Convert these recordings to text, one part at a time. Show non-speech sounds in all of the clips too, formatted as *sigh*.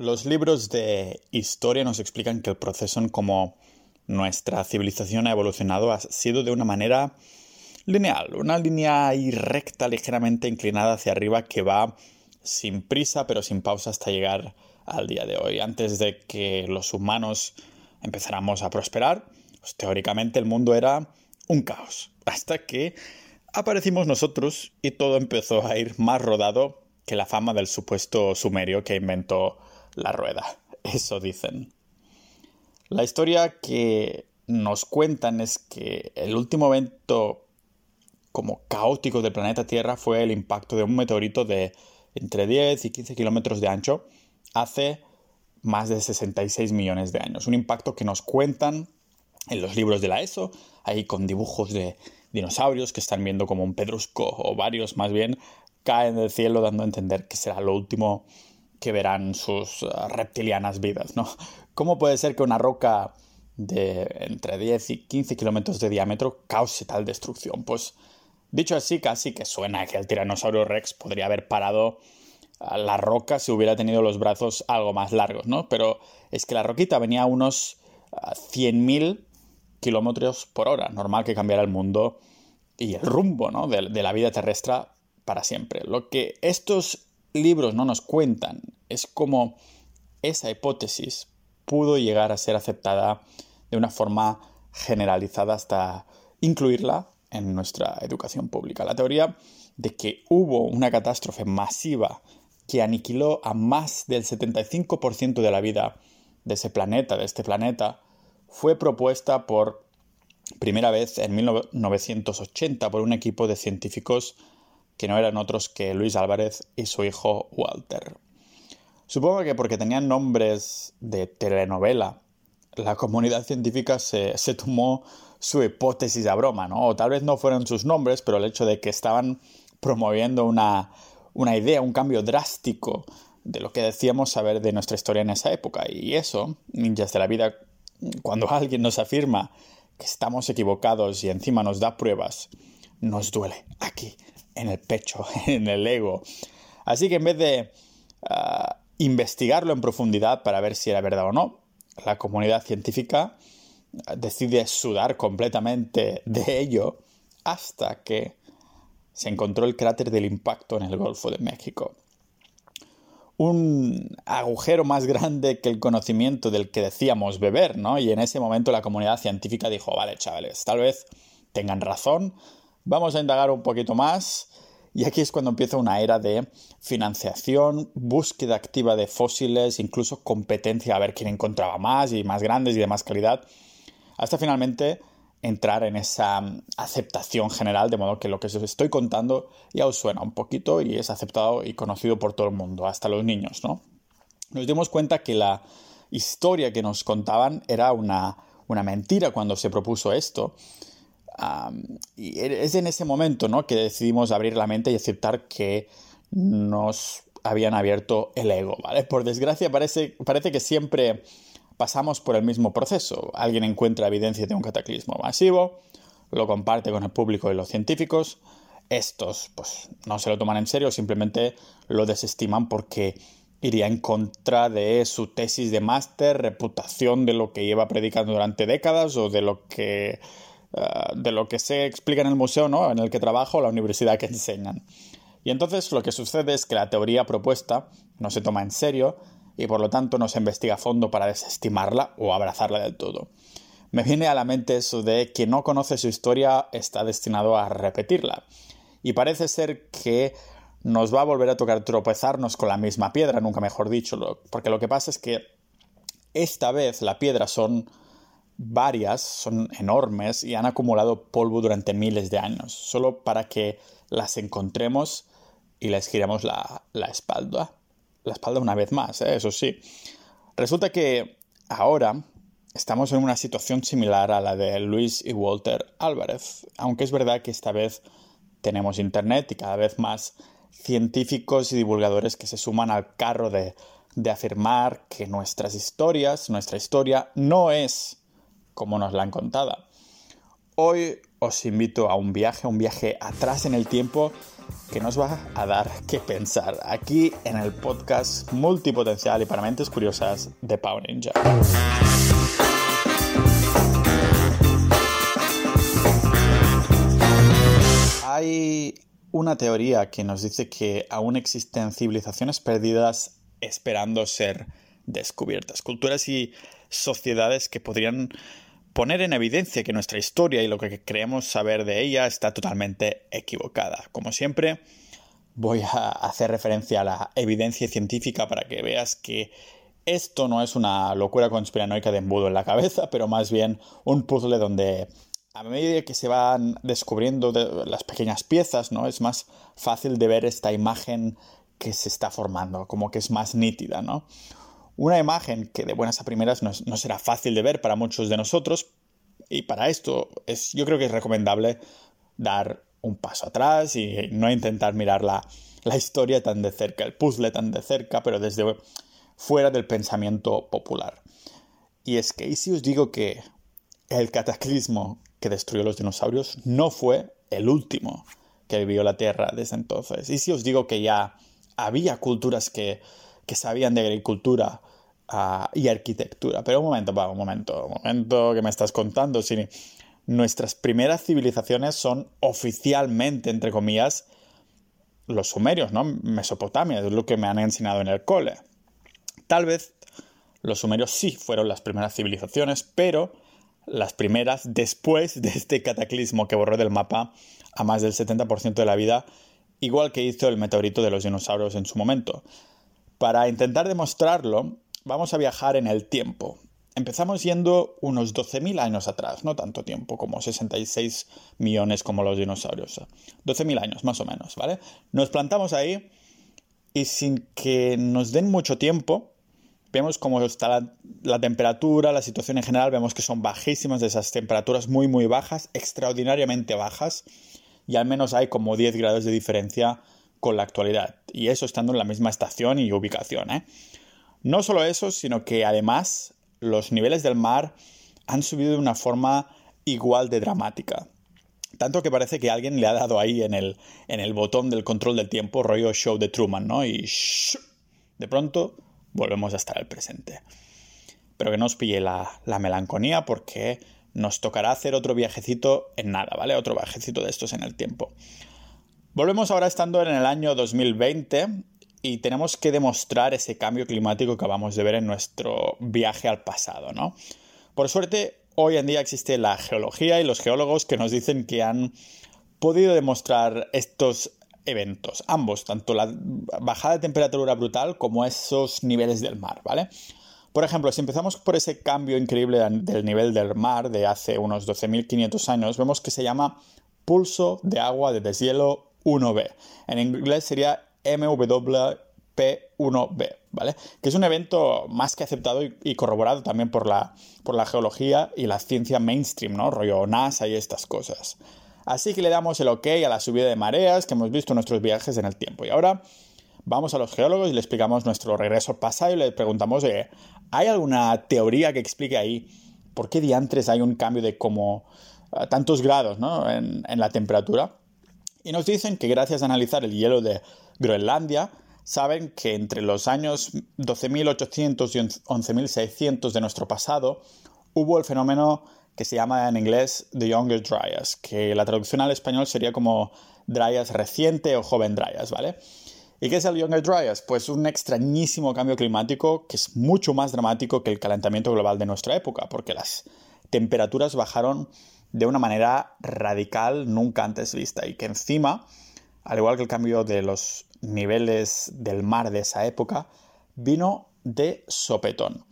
Los libros de historia nos explican que el proceso en cómo nuestra civilización ha evolucionado ha sido de una manera lineal, una línea recta ligeramente inclinada hacia arriba que va sin prisa pero sin pausa hasta llegar al día de hoy. Antes de que los humanos empezáramos a prosperar, pues, teóricamente el mundo era un caos, hasta que aparecimos nosotros y todo empezó a ir más rodado que la fama del supuesto sumerio que inventó la rueda. *laughs* Eso dicen. La historia que nos cuentan es que el último evento como caótico del planeta Tierra fue el impacto de un meteorito de entre 10 y 15 kilómetros de ancho hace más de 66 millones de años. Un impacto que nos cuentan en los libros de la ESO, ahí con dibujos de dinosaurios que están viendo como un pedrusco o varios más bien caen del cielo dando a entender que será lo último que verán sus uh, reptilianas vidas, ¿no? *laughs* ¿Cómo puede ser que una roca de entre 10 y 15 kilómetros de diámetro cause tal destrucción? Pues dicho así, casi que suena que el tiranosaurio Rex podría haber parado la roca si hubiera tenido los brazos algo más largos, ¿no? Pero es que la roquita venía a unos 100.000 uh, kilómetros por hora, normal que cambiara el mundo y el rumbo, ¿no? de, de la vida terrestre para siempre. Lo que estos libros no nos cuentan es cómo esa hipótesis pudo llegar a ser aceptada de una forma generalizada hasta incluirla en nuestra educación pública. La teoría de que hubo una catástrofe masiva que aniquiló a más del 75% de la vida de ese planeta, de este planeta, fue propuesta por primera vez en 1980 por un equipo de científicos que no eran otros que Luis Álvarez y su hijo Walter. Supongo que porque tenían nombres de telenovela, la comunidad científica se, tomó su hipótesis a broma, ¿no? O tal vez no fueron sus nombres, pero el hecho de que estaban promoviendo una, una idea, un cambio drástico de lo que decíamos saber de nuestra historia en esa época. Y eso, ninjas de la vida, cuando alguien nos afirma que estamos equivocados y encima nos da pruebas, nos duele aquí, en el pecho, *laughs* en el ego. Así que en vez de ah, investigarlo en profundidad para ver si era verdad o no, la comunidad científica ah, decide sudar completamente de ello hasta que se encontró el cráter del impacto en el Golfo de México. Un agujero más grande que el conocimiento del que decíamos beber, ¿no? Y en ese momento la comunidad científica dijo, vale, chavales, tal vez tengan razón, Vamos a indagar un poquito más y aquí es cuando empieza una era de financiación, búsqueda activa de fósiles, incluso competencia a ver quién encontraba más y más grandes y de más calidad, hasta finalmente entrar en esa aceptación general, de modo que lo que os estoy contando ya os suena un poquito y es aceptado y conocido por todo el mundo, hasta los niños, ¿no? Nos dimos cuenta que la historia que nos contaban era una, una mentira cuando se propuso esto y es en ese momento ¿no? que decidimos abrir la mente y aceptar que nos habían abierto el ego, ¿vale? Por desgracia parece, parece que siempre pasamos por el mismo proceso. Alguien encuentra evidencia de un cataclismo masivo, lo comparte con el público y los científicos. Estos, pues, no se lo toman en serio, simplemente lo desestiman porque iría en contra de su tesis de máster, reputación de lo que lleva predicando durante décadas o de lo que eh, de lo que se explica en el museo ¿no? en el que trabajo la universidad que enseñan. Y entonces lo que sucede es que la teoría propuesta no se toma en serio y por lo tanto no se investiga a fondo para desestimarla o abrazarla del todo. Me viene a la mente eso de quien no conoce su historia está destinado a repetirla. Y parece ser que nos va a volver a tocar tropezarnos con la misma piedra, nunca mejor dicho, porque lo que pasa es que esta vez la piedra son varias, son enormes y han acumulado polvo durante miles de años, solo para que las encontremos y les giremos la, espalda. La espalda una vez más, ¿eh? eso sí. Resulta que ahora estamos en una situación similar a la de Luis y Walter Álvarez, aunque es verdad que esta vez tenemos Internet y cada vez más científicos y divulgadores que se suman al carro de, de afirmar que nuestras historias, nuestra historia no es como nos la han contado. Hoy os invito a un viaje, un viaje atrás en el tiempo que nos va a dar que pensar aquí en el podcast multipotencial y para mentes curiosas de Pau Ninja. Hay una teoría que nos dice que aún existen civilizaciones perdidas esperando ser descubiertas, culturas y sociedades que podrían poner en evidencia que nuestra historia y lo que creemos saber de ella está totalmente equivocada. Como siempre, voy a hacer referencia a la evidencia científica para que veas que esto no es una locura conspiranoica de embudo en la cabeza, pero más bien un puzzle donde a medida que se van descubriendo las pequeñas piezas, ¿no? Es más fácil de ver esta imagen que se está formando, como que es más nítida, ¿no? Una imagen que de buenas a primeras no, será fácil de ver para muchos de nosotros y para esto es, yo creo que es recomendable dar un paso atrás y no intentar mirar la, la historia tan de cerca, el puzzle tan de cerca, pero desde fuera del pensamiento popular. Y es que, ¿y si os digo que el cataclismo que destruyó los dinosaurios no fue el último que vivió la Tierra desde entonces? ¿Y si os digo que ya había culturas que, que sabían de agricultura y arquitectura. Pero un momento, va, un momento, un momento que me estás contando. Si nuestras primeras civilizaciones son oficialmente, entre comillas, los sumerios, ¿no? Mesopotamia, es lo que me han enseñado en el cole. Tal vez los sumerios sí fueron las primeras civilizaciones, pero las primeras después de este cataclismo que borró del mapa a más del 70% de la vida, igual que hizo el meteorito de los dinosaurios en su momento. Para intentar demostrarlo, vamos a viajar en el tiempo. Empezamos yendo unos 12.000 años atrás, no tanto tiempo, como 66 millones como los dinosaurios. 12.000 años, más o menos, ¿vale? Nos plantamos ahí y sin que nos den mucho tiempo, vemos cómo está la, la, temperatura, la situación en general, vemos que son bajísimas, esas temperaturas muy, muy bajas, extraordinariamente bajas, y al menos hay como 10 grados de diferencia con la actualidad. Y eso estando en la misma estación y ubicación, ¿eh? No solo eso, sino que además los niveles del mar han subido de una forma igual de dramática. Tanto que parece que alguien le ha dado ahí en el, en el botón del control del tiempo, rollo show de Truman, ¿no? Y de pronto volvemos a estar al presente. Pero que no os pille la, la melancolía porque nos tocará hacer otro viajecito en nada, ¿vale? Otro viajecito de estos en el tiempo. Volvemos ahora estando en el año 2020 y tenemos que demostrar ese cambio climático que acabamos de ver en nuestro viaje al pasado, ¿no? Por suerte, hoy en día existe la geología y los geólogos que nos dicen que han podido demostrar estos eventos, ambos, tanto la bajada de temperatura brutal como esos niveles del mar, ¿vale? Por ejemplo, si empezamos por ese cambio increíble del nivel del mar de hace unos 12.500 años, vemos que se llama pulso de agua de deshielo 1B. En inglés sería MWP1B, ¿vale? Que es un evento más que aceptado y, corroborado también por la, por la geología y la ciencia mainstream, ¿no? Rollo NASA y estas cosas. Así que le damos el ok a la subida de mareas que hemos visto en nuestros viajes en el tiempo. Y ahora vamos a los geólogos y le explicamos nuestro regreso pasado y le preguntamos, ¿hay alguna teoría que explique ahí por qué diantres hay un cambio de como eh, tantos grados ¿no? en la temperatura? Y nos dicen que gracias a analizar el hielo de Groenlandia, saben que entre los años 12.800 y 11.600 de nuestro pasado hubo el fenómeno que se llama en inglés The Younger Dryas, que la traducción al español sería como Dryas reciente o joven Dryas, ¿vale? ¿Y qué es el Younger Dryas? Pues un extrañísimo cambio climático que es mucho más dramático que el calentamiento global de nuestra época, porque las temperaturas bajaron de una manera radical nunca antes vista y que encima, al igual que el cambio de los niveles del mar de esa época, vino de sopetón.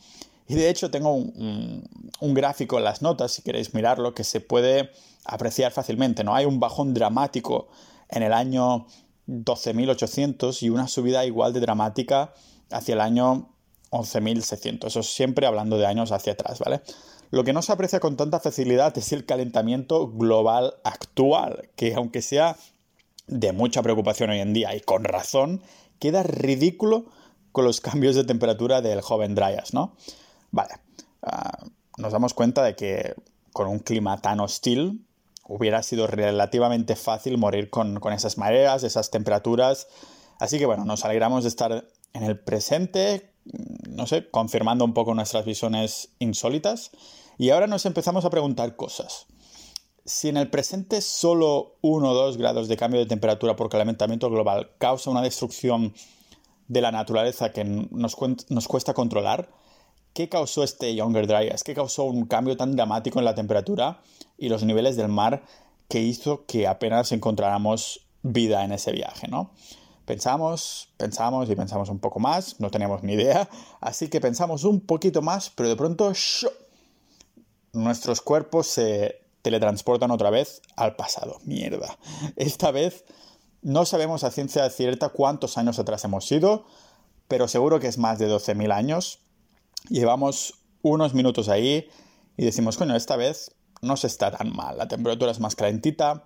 Y de hecho tengo un, gráfico en las notas, si queréis mirarlo, que se puede apreciar fácilmente. ¿no? Hay un bajón dramático en el año 12.800 y una subida igual de dramática hacia el año 11.600. Eso siempre hablando de años hacia atrás, ¿vale? Lo que no se aprecia con tanta facilidad es el calentamiento global actual, que aunque sea de mucha preocupación hoy en día y con razón, queda ridículo con los *laughs* cambios de temperatura del joven Dryas, ¿no? Vale, ah, nos damos cuenta de que con un clima tan hostil hubiera sido relativamente fácil morir con, con esas mareas, esas temperaturas. Así que bueno, nos alegramos de estar en el presente, no sé, confirmando un poco nuestras visiones insólitas. Y ahora nos empezamos a preguntar cosas. Si en el presente solo 1 o 2 grados de cambio de temperatura por calentamiento global causa una destrucción de la naturaleza que nos, cuesta controlar, ¿qué causó este Younger Dryas? ¿Qué causó un cambio tan dramático en la temperatura y los niveles del mar que hizo que apenas encontráramos vida en ese viaje, ¿no? Pensamos, pensamos y pensamos un poco más, no teníamos ni idea, así que pensamos un poquito más, pero de pronto nuestros cuerpos se teletransportan otra vez al pasado. Mierda. Esta vez no sabemos a ciencia cierta cuántos años atrás hemos ido, pero seguro que es más de 12.000 años. Llevamos unos minutos ahí y decimos, coño, esta vez no se está tan mal. La temperatura es más calentita,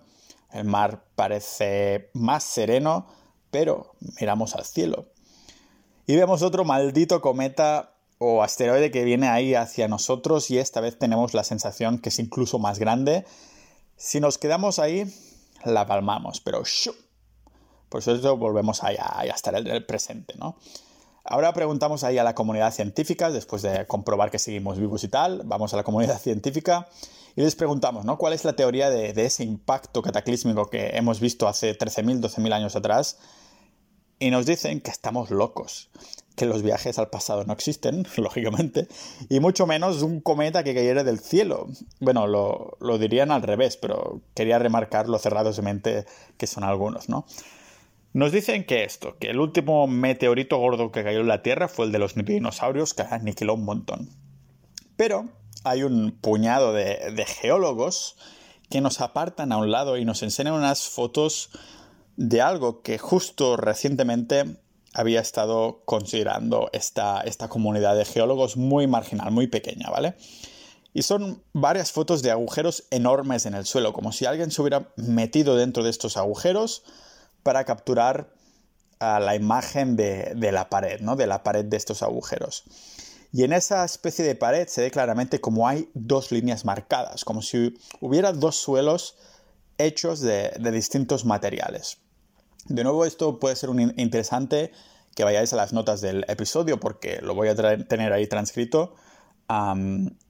el mar parece más sereno pero miramos al cielo y vemos otro maldito cometa o asteroide que viene ahí hacia nosotros y esta vez tenemos la sensación que es incluso más grande. Si nos quedamos ahí, la palmamos, pero por eso volvemos ahí a, estar en el presente, ¿no? Ahora preguntamos ahí a la comunidad científica, después de comprobar que seguimos vivos y tal, vamos a la comunidad científica y les preguntamos, ¿no? ¿Cuál es la teoría de, de ese impacto cataclísmico que hemos visto hace 13.000, 12.000 años atrás? y nos dicen que estamos locos, que los viajes al pasado no existen, *laughs* lógicamente, y mucho menos un cometa que cayera del cielo. Bueno, lo, dirían al revés, pero quería remarcar lo cerrados de mente que son algunos, ¿no? Nos dicen que esto, que el último meteorito gordo que cayó en la Tierra fue el de los dinosaurios, que aniquiló un montón. Pero hay un puñado de, de geólogos que nos apartan a un lado y nos enseñan unas fotos de algo que justo recientemente había estado considerando esta, esta comunidad de geólogos muy marginal, muy pequeña, ¿vale? Y son varias fotos de agujeros enormes en el suelo, como si alguien se hubiera metido dentro de estos agujeros para capturar la imagen de, la pared, ¿no? De la pared de estos agujeros. Y en esa especie de pared se ve claramente como hay dos líneas marcadas, como si hubiera dos suelos hechos de distintos materiales. De nuevo, esto puede ser interesante que vayáis a las notas del episodio porque lo voy a tener ahí transcrito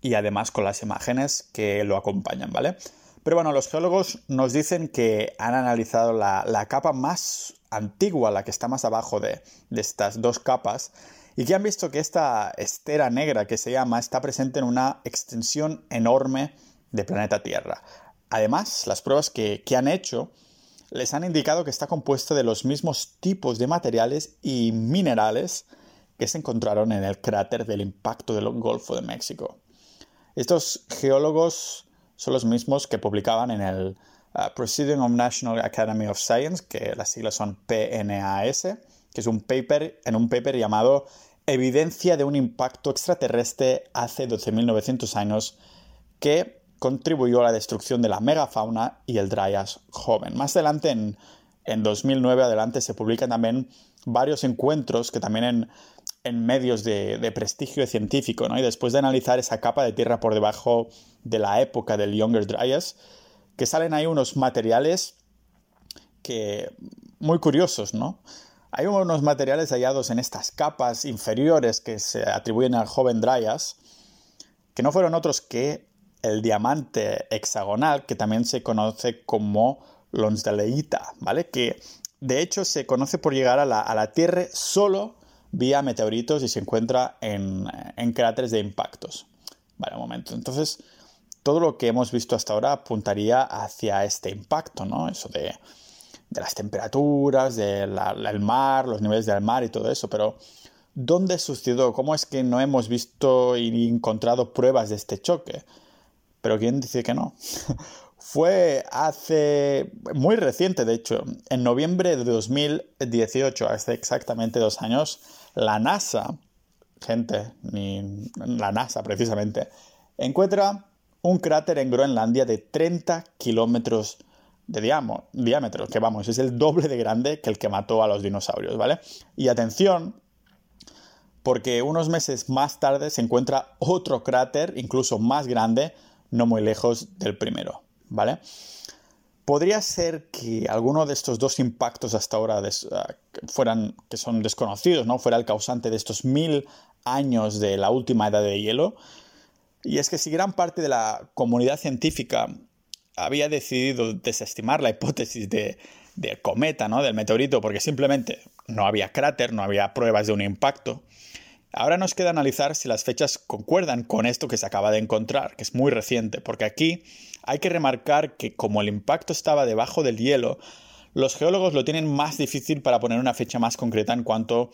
y además con las imágenes que lo acompañan, ¿vale? Pero bueno, los geólogos nos dicen que han analizado la, capa más antigua, la que está más abajo de, de, estas dos capas, y que han visto que esta estera negra que se llama está presente en una extensión enorme de planeta Tierra. Además, las pruebas que, que han hecho les han indicado que está compuesto de los mismos tipos de materiales y minerales que se encontraron en el cráter del impacto del Golfo de México. Estos geólogos son los mismos que publicaban en el uh, of National Academy of Science, que las siglas son PNAS, que es un paper, en un paper llamado Evidencia de un impacto extraterrestre hace 12.900 años, que contribuyó a la destrucción de la megafauna y el Dryas joven. Más adelante, en, en 2009, adelante, se publican también varios encuentros que también en, en medios de, de, prestigio científico, ¿no? Y después de analizar esa capa de tierra por debajo de la época del Younger Dryas, que salen ahí unos materiales que muy curiosos, ¿no? Hay unos materiales hallados en estas capas inferiores que se atribuyen al joven Dryas, que no fueron otros que el diamante hexagonal, que también se conoce como lonsdaleita, ¿vale? Que de hecho se conoce por llegar a la, Tierra solo vía meteoritos y se encuentra en, cráteres de impactos. Vale, un momento. Entonces, todo lo que hemos visto hasta ahora apuntaría hacia este impacto, ¿no? Eso de, las temperaturas, del mar, los niveles del mar y todo eso, pero ¿dónde sucedió? ¿Cómo es que no hemos visto y encontrado pruebas de este choque? Pero ¿quién dice que no? *laughs* Fue hace muy reciente, de hecho, en noviembre de 2018, hace exactamente dos años, la NASA, gente, ni la NASA precisamente, encuentra un cráter en Groenlandia de 30 kilómetros de diámetro, que vamos, es el doble de grande que el que mató a los dinosaurios, ¿vale? Y atención, porque unos meses más tarde se encuentra otro cráter, incluso más grande, no muy lejos del primero. ¿vale? Podría ser que alguno de estos dos impactos hasta ahora ah, fueran, que son desconocidos, ¿no? Fuera el causante de estos mil años de la última edad de hielo. Y es que si gran parte de la comunidad científica había decidido desestimar la hipótesis de, del cometa, ¿no? Del meteorito, porque simplemente no había cráter, no había pruebas de un impacto. Ahora nos queda analizar si las fechas concuerdan con esto que se acaba de encontrar, que es muy reciente, porque aquí hay que remarcar que como el impacto estaba debajo del hielo, los geólogos lo tienen más difícil para poner una fecha más concreta en cuanto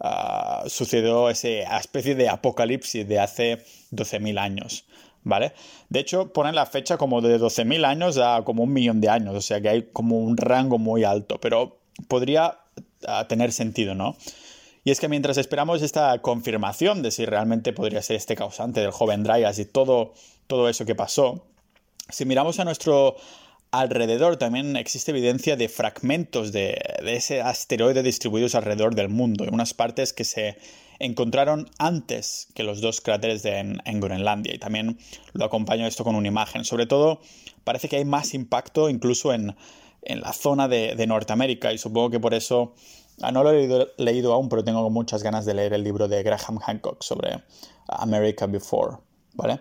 uh, sucedió esa especie de apocalipsis de hace 12.000 años. ¿Vale? De hecho, ponen la fecha como de 12.000 años a como un millón de años, o sea que hay como un rango muy alto, pero podría tener sentido, ¿no? Y es que mientras esperamos esta confirmación de si realmente podría ser este causante del joven Dryas y todo, todo eso que pasó, si miramos a nuestro alrededor también existe evidencia de fragmentos de, ese asteroide distribuidos alrededor del mundo, en unas partes que se encontraron antes que los dos cráteres de, en, Groenlandia. Y también lo acompaño esto con una imagen. Sobre todo, parece que hay más impacto incluso en, la zona de, de Norteamérica y supongo que por eso Ah, no lo he leído, aún, pero tengo muchas ganas de leer el libro de Graham Hancock sobre America Before, ¿vale?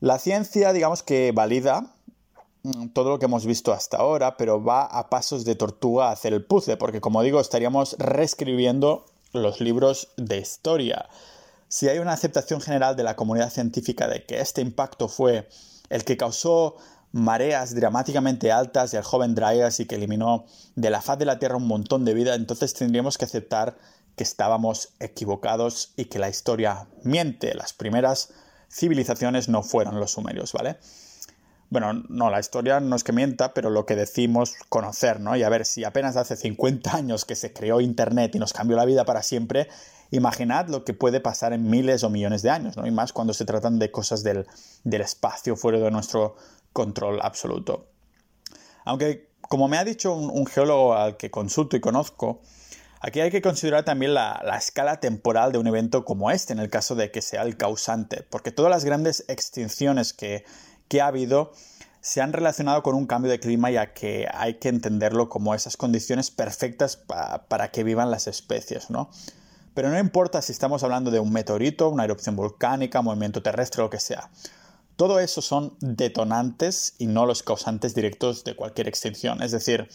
La ciencia, digamos que valida mm, todo lo que hemos visto hasta ahora, pero va a pasos de tortuga a hacer el puzzle, porque como digo, estaríamos reescribiendo los libros de historia. Si hay una aceptación general de la comunidad científica de que este impacto fue el que causó mareas dramáticamente altas del joven Dryas y que eliminó de la faz de la Tierra un montón de vida, entonces tendríamos que aceptar que estábamos equivocados y que la historia miente. Las primeras civilizaciones no fueron los sumerios, ¿vale? Bueno, no, la historia no es que mienta, pero lo que decimos conocer, ¿no? Y a ver, si apenas hace 50 años que se creó Internet y nos cambió la vida para siempre, imaginad lo que puede pasar en miles o millones de años, ¿no? Y más cuando se tratan de cosas del, del espacio fuera de nuestro control absoluto. Aunque, como me ha dicho un, geólogo al que consulto y conozco, aquí hay que considerar también la, escala temporal de un evento como este, en el caso de que sea el causante, porque todas las grandes extinciones que, ha habido se han relacionado con un cambio de clima ya que hay que entenderlo como esas condiciones perfectas para que vivan las especies, ¿no? Pero no importa si estamos hablando de un meteorito, una erupción volcánica, movimiento terrestre, lo que sea. Todo eso son detonantes y no los causantes directos de cualquier extinción. Es decir,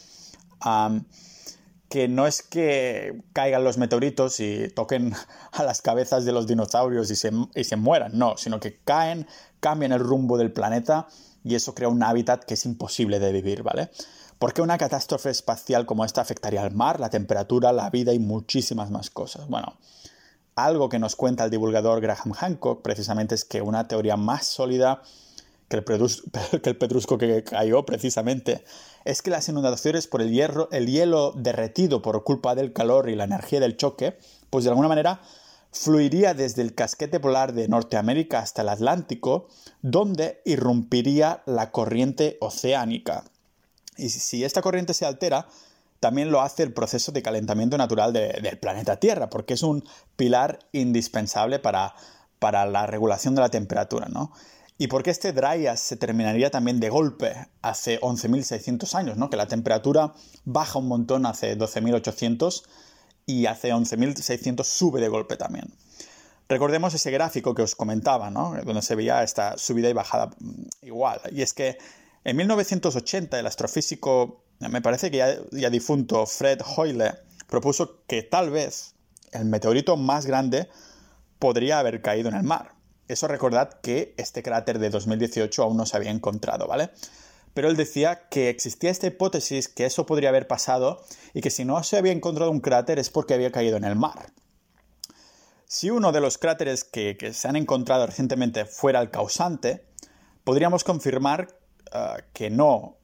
que no es que caigan los meteoritos y toquen *laughs* a las cabezas de los dinosaurios y se, y se mueran, no, sino que caen, cambian el rumbo del planeta y eso crea un hábitat que es imposible de vivir, ¿vale? ¿Por qué una catástrofe espacial como esta afectaría al mar, la temperatura, la vida y muchísimas más cosas? Bueno, algo que nos cuenta el divulgador Graham Hancock precisamente es que una teoría más sólida que el, *laughs* que pedrusco que cayó precisamente es que las inundaciones por el, hierro, el hielo derretido por culpa del calor y la energía del choque, pues de alguna manera fluiría desde el casquete polar de Norteamérica hasta el Atlántico, donde irrumpiría la corriente oceánica. Y si esta corriente se altera, también lo hace el proceso de calentamiento natural del planeta Tierra, porque es un pilar indispensable para, para la regulación de la temperatura, ¿no? Y porque este Dryas se terminaría también de golpe hace 11.600 años, ¿no? Que la temperatura baja un montón hace 12.800 y hace 11.600 sube de golpe también. Recordemos ese gráfico que os comentaba, ¿no? Donde se veía esta subida y bajada mm, igual. Y es que en 1980 el astrofísico me parece que ya, difunto Fred Hoyle propuso que tal vez el meteorito más grande podría haber caído en el mar. Eso recordad que este cráter de 2018 aún no se había encontrado, ¿vale? Pero él decía que existía esta hipótesis que eso podría haber pasado y que si no se había encontrado un cráter es porque había caído en el mar. Si uno de los cráteres que, se han encontrado recientemente fuera el causante, podríamos confirmar ah, que no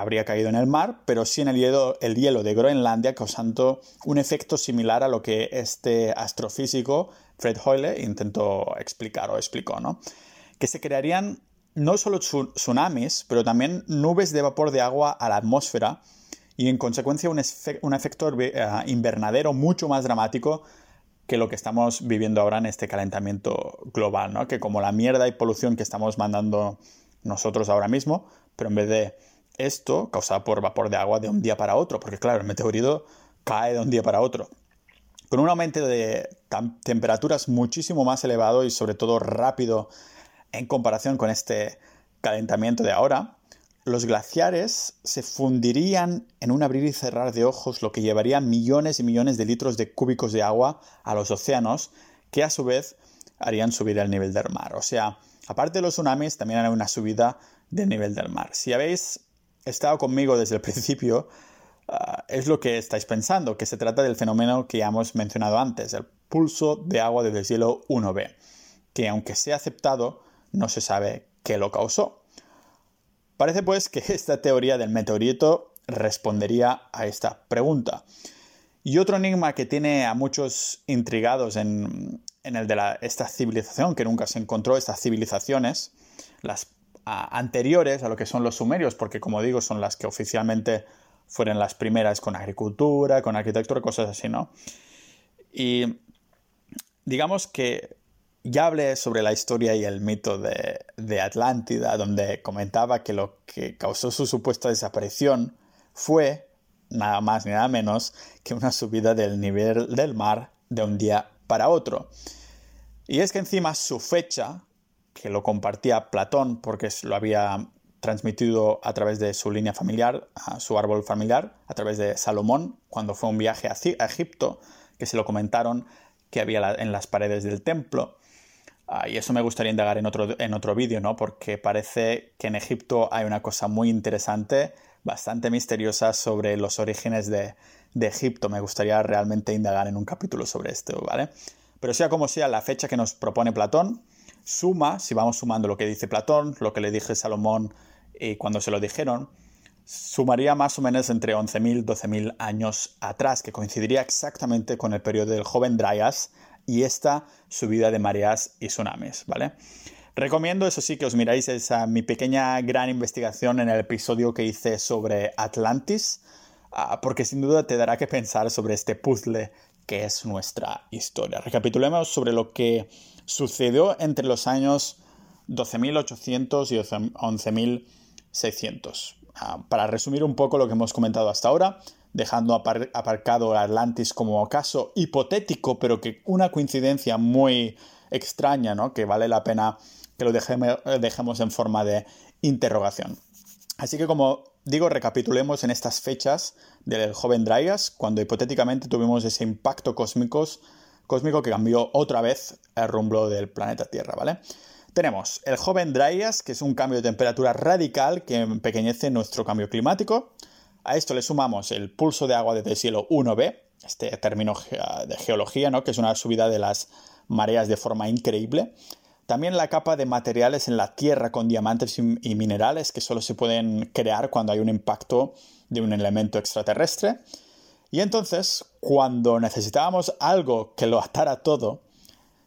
habría caído en el mar, pero sí en el hielo, el hielo de Groenlandia, causando un efecto similar a lo que este astrofísico Fred Hoyle intentó explicar o explicó, ¿no? Que se crearían no solo tsunamis, pero también nubes de vapor de agua a la atmósfera y en consecuencia un, un efecto eh, invernadero mucho más dramático que lo que estamos viviendo ahora en este calentamiento global, ¿no? Que como la mierda y polución que estamos mandando nosotros ahora mismo, pero en vez de esto, causado por vapor de agua de un día para otro, porque claro, el meteorito cae de un día para otro. Con un aumento de temperaturas muchísimo más elevado y sobre todo rápido en comparación con este calentamiento de ahora, los glaciares se fundirían en un abrir y cerrar de ojos, lo que llevaría millones y millones de litros de cúbicos de agua a los océanos, que a su vez harían subir el nivel del mar. O sea, aparte de los tsunamis, también hay una subida del nivel del mar. Si habéis estado conmigo desde el principio, ah, es lo que estáis pensando, que se trata del fenómeno que ya hemos mencionado antes, el pulso de agua del deshielo 1B, que aunque sea aceptado, no se sabe qué lo causó. Parece pues que *laughs* esta teoría del meteorito respondería a esta pregunta. Y otro enigma que tiene a muchos intrigados en, el de esta civilización, que nunca se encontró, estas civilizaciones, las anteriores a lo que son los sumerios, porque como digo, son las que oficialmente fueron las primeras con agricultura, con arquitectura, cosas así, ¿no? Y digamos que ya hablé sobre la historia y el mito de, de, Atlántida, donde comentaba que lo que causó su supuesta desaparición fue nada más ni nada menos que una subida del nivel del mar de un día para otro. Y es que encima su fecha, que lo compartía Platón porque lo había transmitido a través de su línea familiar, a su árbol familiar, a través de Salomón, cuando fue un viaje a Egipto, que se lo comentaron que había en las paredes del templo. Ah, y eso me gustaría indagar en otro, en otro vídeo, ¿no? Porque parece que en Egipto hay una cosa muy interesante, bastante misteriosa sobre los orígenes de, de Egipto. Me gustaría realmente indagar en un capítulo sobre esto, ¿vale? Pero sea como sea, la fecha que nos propone Platón suma, si vamos sumando lo que dice Platón, lo que le dije Salomón y cuando se lo dijeron, sumaría más o menos entre 11.000 y 12.000 años atrás, que coincidiría exactamente con el periodo del joven Dryas y esta subida de mareas y tsunamis, ¿vale? Recomiendo, eso sí, que os miráis esa mi pequeña gran investigación en el episodio que hice sobre Atlantis, ah, porque sin duda te dará que pensar sobre este puzzle que es nuestra historia. Recapitulemos sobre lo que sucedió entre los años 12.800 y 11.600. Ah, para resumir un poco lo que hemos comentado hasta ahora, dejando aparcado Atlantis como caso hipotético, pero que una coincidencia muy extraña, ¿no? Que vale la pena que lo dejemos en forma de interrogación. Así que como digo, recapitulemos en estas fechas del joven Dryas, cuando hipotéticamente tuvimos ese impacto cósmico, cósmico que cambió otra vez el rumbo del planeta Tierra, ¿vale? Tenemos el joven Dryas, que es un cambio de temperatura radical que empequeñece nuestro cambio climático. A esto le sumamos el pulso de agua desde el cielo 1B, este término de geología, ¿no? que es una subida de las mareas de forma increíble. También la capa de materiales en la Tierra con diamantes y minerales que solo se pueden crear cuando hay un impacto de un elemento extraterrestre. Y entonces, cuando necesitábamos algo que lo atara todo,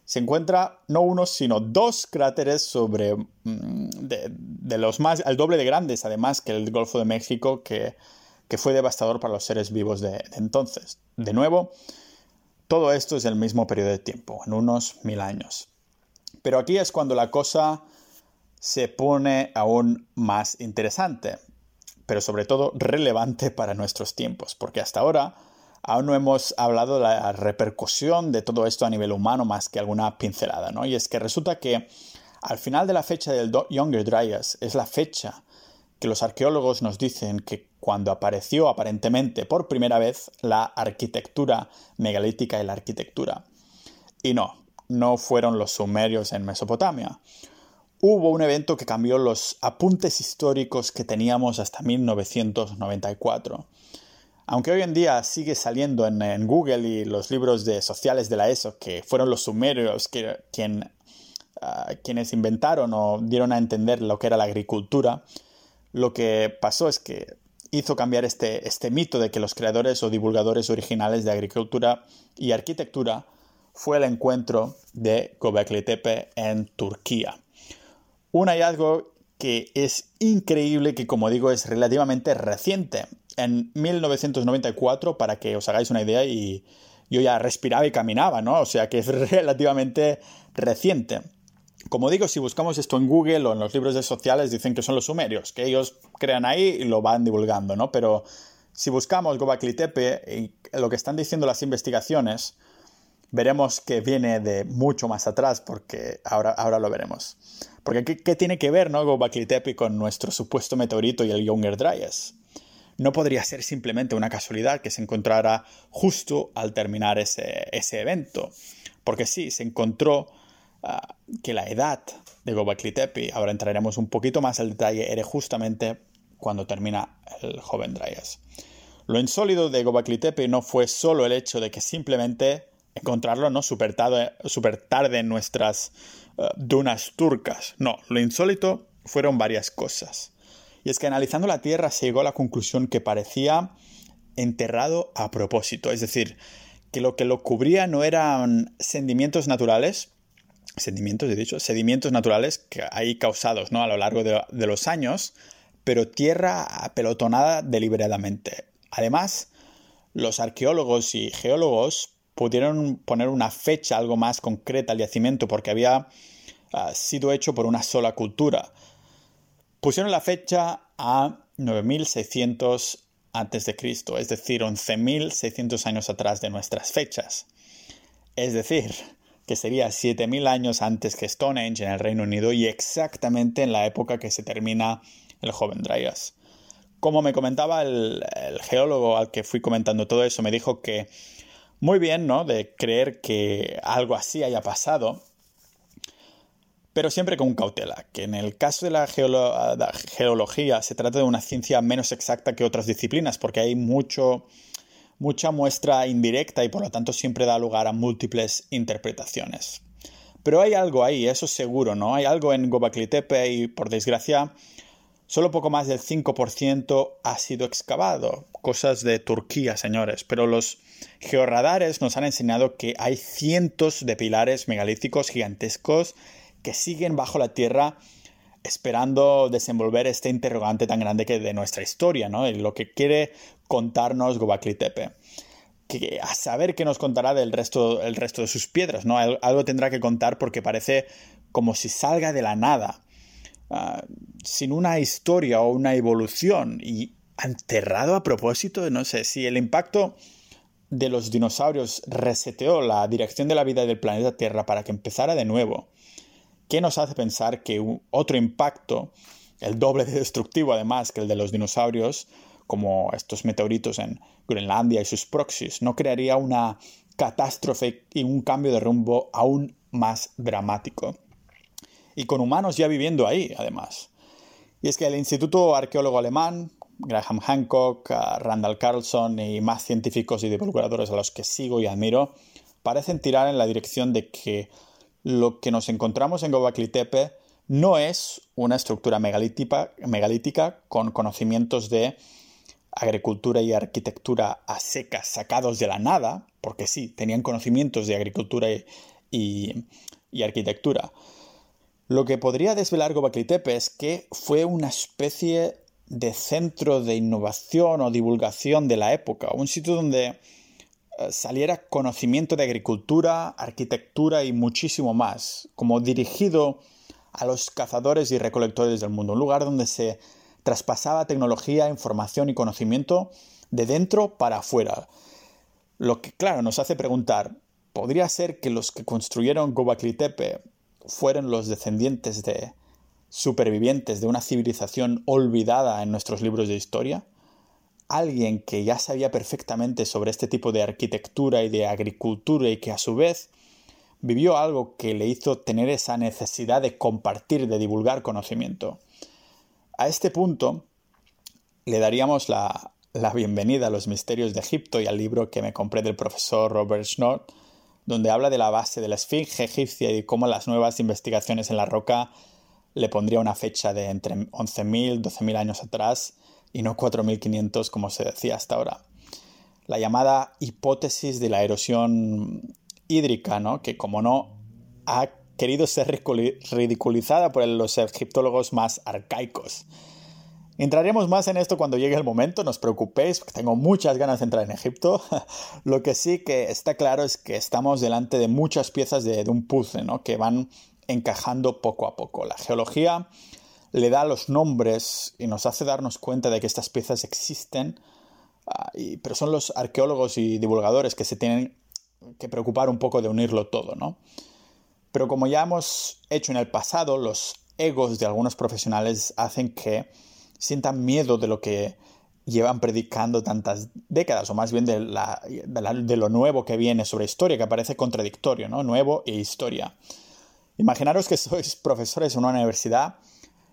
se encuentra no uno, sino dos cráteres sobre mm, de, los más, al doble de grandes, además que el Golfo de México, que que fue devastador para los seres vivos de, entonces. De nuevo, todo esto es el mismo periodo de tiempo, en unos mil años. Pero aquí es cuando la cosa se pone aún más interesante, pero sobre todo relevante para nuestros tiempos, porque hasta ahora aún no hemos hablado de la repercusión de todo esto a nivel humano más que alguna pincelada, ¿no? Y es que resulta que al final de la fecha del Younger Dryas es la fecha que los arqueólogos nos dicen que cuando apareció aparentemente por primera vez la arquitectura megalítica y la arquitectura. Y no, no fueron los sumerios en Mesopotamia. Hubo un evento que cambió los apuntes históricos que teníamos hasta 1994. Aunque hoy en día sigue saliendo en, Google y los libros de sociales de la ESO que fueron los sumerios que, ah, quienes inventaron o dieron a entender lo que era la agricultura, lo que pasó es que hizo cambiar este, este mito de que los creadores o divulgadores originales de agricultura y arquitectura fue el encuentro de Göbekli Tepe en Turquía. Un hallazgo que es increíble, que como digo es relativamente reciente. En 1994, para que os hagáis una idea, y yo ya respiraba y caminaba, ¿no? O sea que es *laughs* relativamente reciente. Como digo, si buscamos esto en Google o en los libros de sociales, dicen que son los sumerios, que ellos crean ahí y lo van divulgando, ¿no? Pero si buscamos Gobekli Tepe lo que están diciendo las investigaciones, veremos que viene de mucho más atrás, porque ahora, ahora lo veremos. Porque ¿qué, tiene que ver ¿no? Gobekli Tepe con nuestro supuesto meteorito y el Younger Dryas? No podría ser simplemente una casualidad que se encontrara justo al terminar ese, evento. Porque sí, se encontró ah, que la edad de Gobekli Tepe, ahora entraremos un poquito más al detalle, era justamente cuando termina el joven Dryas. Lo insólido de Gobekli Tepe no fue solo el hecho de que simplemente encontrarlo no súper tarde, super tarde en nuestras eh, dunas turcas. No, lo insólito fueron varias cosas. Y es que analizando la Tierra se llegó a la conclusión que parecía enterrado a propósito, es decir, que lo que lo cubría no eran sentimientos naturales, sentimientos, he dicho, sedimentos naturales que hay causados ¿no? a lo largo de, de los años, pero tierra apelotonada deliberadamente. Además, los arqueólogos y geólogos pudieron poner una fecha algo más concreta al yacimiento porque había ah, sido hecho por una sola cultura. Pusieron la fecha a 9600 a.C., es decir, 11.600 años atrás de nuestras fechas. Es decir, que sería 7.000 años antes que Stonehenge en el Reino Unido y exactamente en la época que se termina el joven Dryas. Como me comentaba el, geólogo al que fui comentando todo eso, me dijo que muy bien, ¿no? De creer que algo así haya pasado, pero siempre con cautela, que en el caso de la, geología se trata de una ciencia menos exacta que otras disciplinas, porque hay mucho, mucha muestra indirecta y por lo tanto siempre da lugar a múltiples interpretaciones. Pero hay algo ahí, eso seguro, ¿no? Hay algo en Gobekli Tepe y por desgracia Solo poco más del 5% ha sido excavado. Cosas de Turquía, señores. Pero los georradares nos han enseñado que hay cientos de pilares megalíticos gigantescos que siguen bajo la tierra esperando desenvolver este interrogante tan grande que de nuestra historia, ¿no? Lo que quiere contarnos Gobakli Tepe. Que a saber qué nos contará del resto, el resto de sus piedras, ¿no? Algo tendrá que contar porque parece como si salga de la nada. Ah, sin una historia o una evolución y enterrado a propósito, no sé, si el impacto de los dinosaurios reseteó la dirección de la vida del planeta Tierra para que empezara de nuevo, ¿qué nos hace pensar que otro impacto, el doble de destructivo además que el de los dinosaurios, como estos meteoritos en Groenlandia y sus proxies, no crearía una catástrofe y un cambio de rumbo aún más dramático? Y con humanos ya viviendo ahí, además. Y es que el Instituto Arqueólogo Alemán, Graham Hancock, Randall Carlson y más científicos y divulgadores a los que sigo y admiro, parecen tirar en la dirección de que lo que nos encontramos en Gobekli Tepe no es una estructura megalítica, megalítica con conocimientos de agricultura y arquitectura a secas sacados de la nada, porque sí, tenían conocimientos de agricultura y arquitectura, lo que podría desvelar Gobekli Tepe es que fue una especie de centro de innovación o divulgación de la época, un sitio donde eh, saliera conocimiento de agricultura, arquitectura y muchísimo más, como dirigido a los cazadores y recolectores del mundo, un lugar donde se traspasaba tecnología, información y conocimiento de dentro para afuera. Lo que, claro, nos hace preguntar, ¿podría ser que los que construyeron Gobekli Tepe fueron los descendientes de supervivientes de una civilización olvidada en nuestros libros de historia? ¿Alguien que ya sabía perfectamente sobre este tipo de arquitectura y de agricultura y que a su vez vivió algo que le hizo tener esa necesidad de compartir, de divulgar conocimiento? A este punto le daríamos la, bienvenida a los misterios de Egipto y al libro que me compré del profesor Robert Schnorr, donde habla de la base de la esfinge egipcia y cómo las nuevas investigaciones en la roca le pondría una fecha de entre 11.000, 12.000 años atrás y no 4.500 como se decía hasta ahora. La llamada hipótesis de la erosión hídrica, ¿no? que como no ha querido ser ridiculizada por los egiptólogos más arcaicos. Entraremos más en esto cuando llegue el momento, no os preocupéis, porque tengo muchas ganas de entrar en Egipto. *laughs* Lo que sí que está claro es que estamos delante de muchas piezas de, un puzzle, ¿no? Que van encajando poco a poco. La geología le da los nombres y nos hace darnos cuenta de que estas piezas existen, ah, pero son los arqueólogos y divulgadores que se tienen que preocupar un poco de unirlo todo, ¿no? Pero como ya hemos hecho en el pasado, los egos de algunos profesionales hacen que sientan miedo de lo que llevan predicando tantas décadas, o más bien de, de, lo nuevo que viene sobre historia, que parece contradictorio, ¿no? Nuevo e historia. Imaginaros que sois profesores en una universidad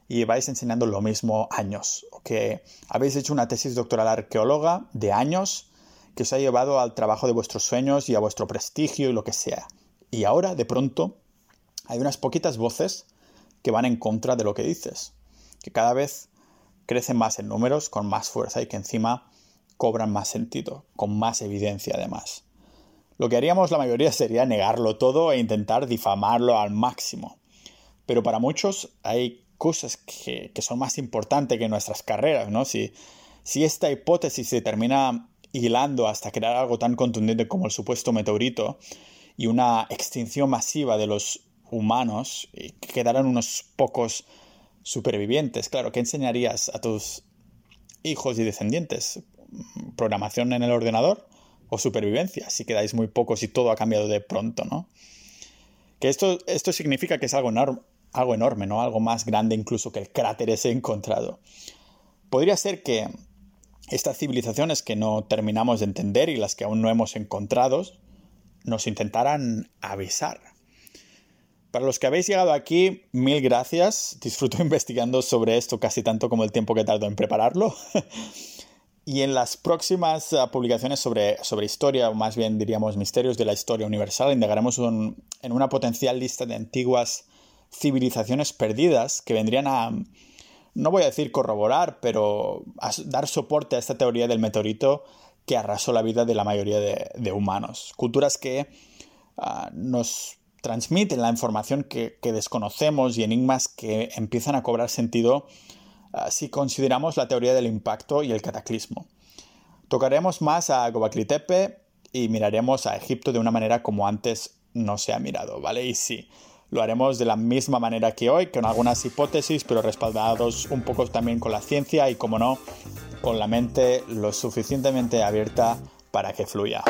y vais enseñando lo mismo años, o que habéis hecho una tesis doctoral arqueóloga de años que os ha llevado al trabajo de vuestros sueños y a vuestro prestigio y lo que sea. Y ahora, de pronto, hay unas poquitas voces que van en contra de lo que dices, que cada vez crecen más en números, con más fuerza y que encima cobran más sentido, con más evidencia además. Lo que haríamos la mayoría *laughs* sería negarlo todo e intentar difamarlo al máximo. Pero para muchos hay cosas que, son más importantes que nuestras carreras, ¿no? Si, si esta hipótesis se termina hilando hasta crear algo tan contundente como el supuesto meteorito y una extinción masiva de los humanos, y quedarán unos pocos supervivientes. Claro, ¿qué enseñarías a tus hijos y descendientes? ¿Programación en el ordenador o supervivencia? Si quedáis muy pocos y todo ha cambiado de pronto, ¿no? Que esto, esto significa que es algo, enorme, algo enorme, ¿no? Algo más grande incluso que el cráter ese encontrado. Podría ser que estas civilizaciones que no terminamos de entender y las que aún no hemos encontrado nos intentaran avisar. Para los que habéis llegado aquí, mil gracias. Disfruto *laughs* investigando sobre esto casi tanto como el tiempo que tardó en prepararlo. *laughs* y en las próximas ah, publicaciones sobre, sobre historia, o más bien diríamos misterios de la historia universal, indagaremos en una potencial lista de antiguas civilizaciones perdidas que vendrían a no voy a decir corroborar, pero dar soporte a esta teoría del meteorito que arrasó la vida de la mayoría de, humanos. Culturas que ah, nos transmiten la información que, desconocemos y enigmas que empiezan a cobrar sentido ah, si consideramos la teoría del impacto y el cataclismo. Tocaremos más a Gobekli Tepe y miraremos a Egipto de una manera como antes no se ha mirado, ¿vale? Y sí, lo haremos de la misma manera que hoy, con algunas hipótesis, pero respaldados un poco también con la ciencia y, como no, con la mente lo suficientemente abierta para que fluya.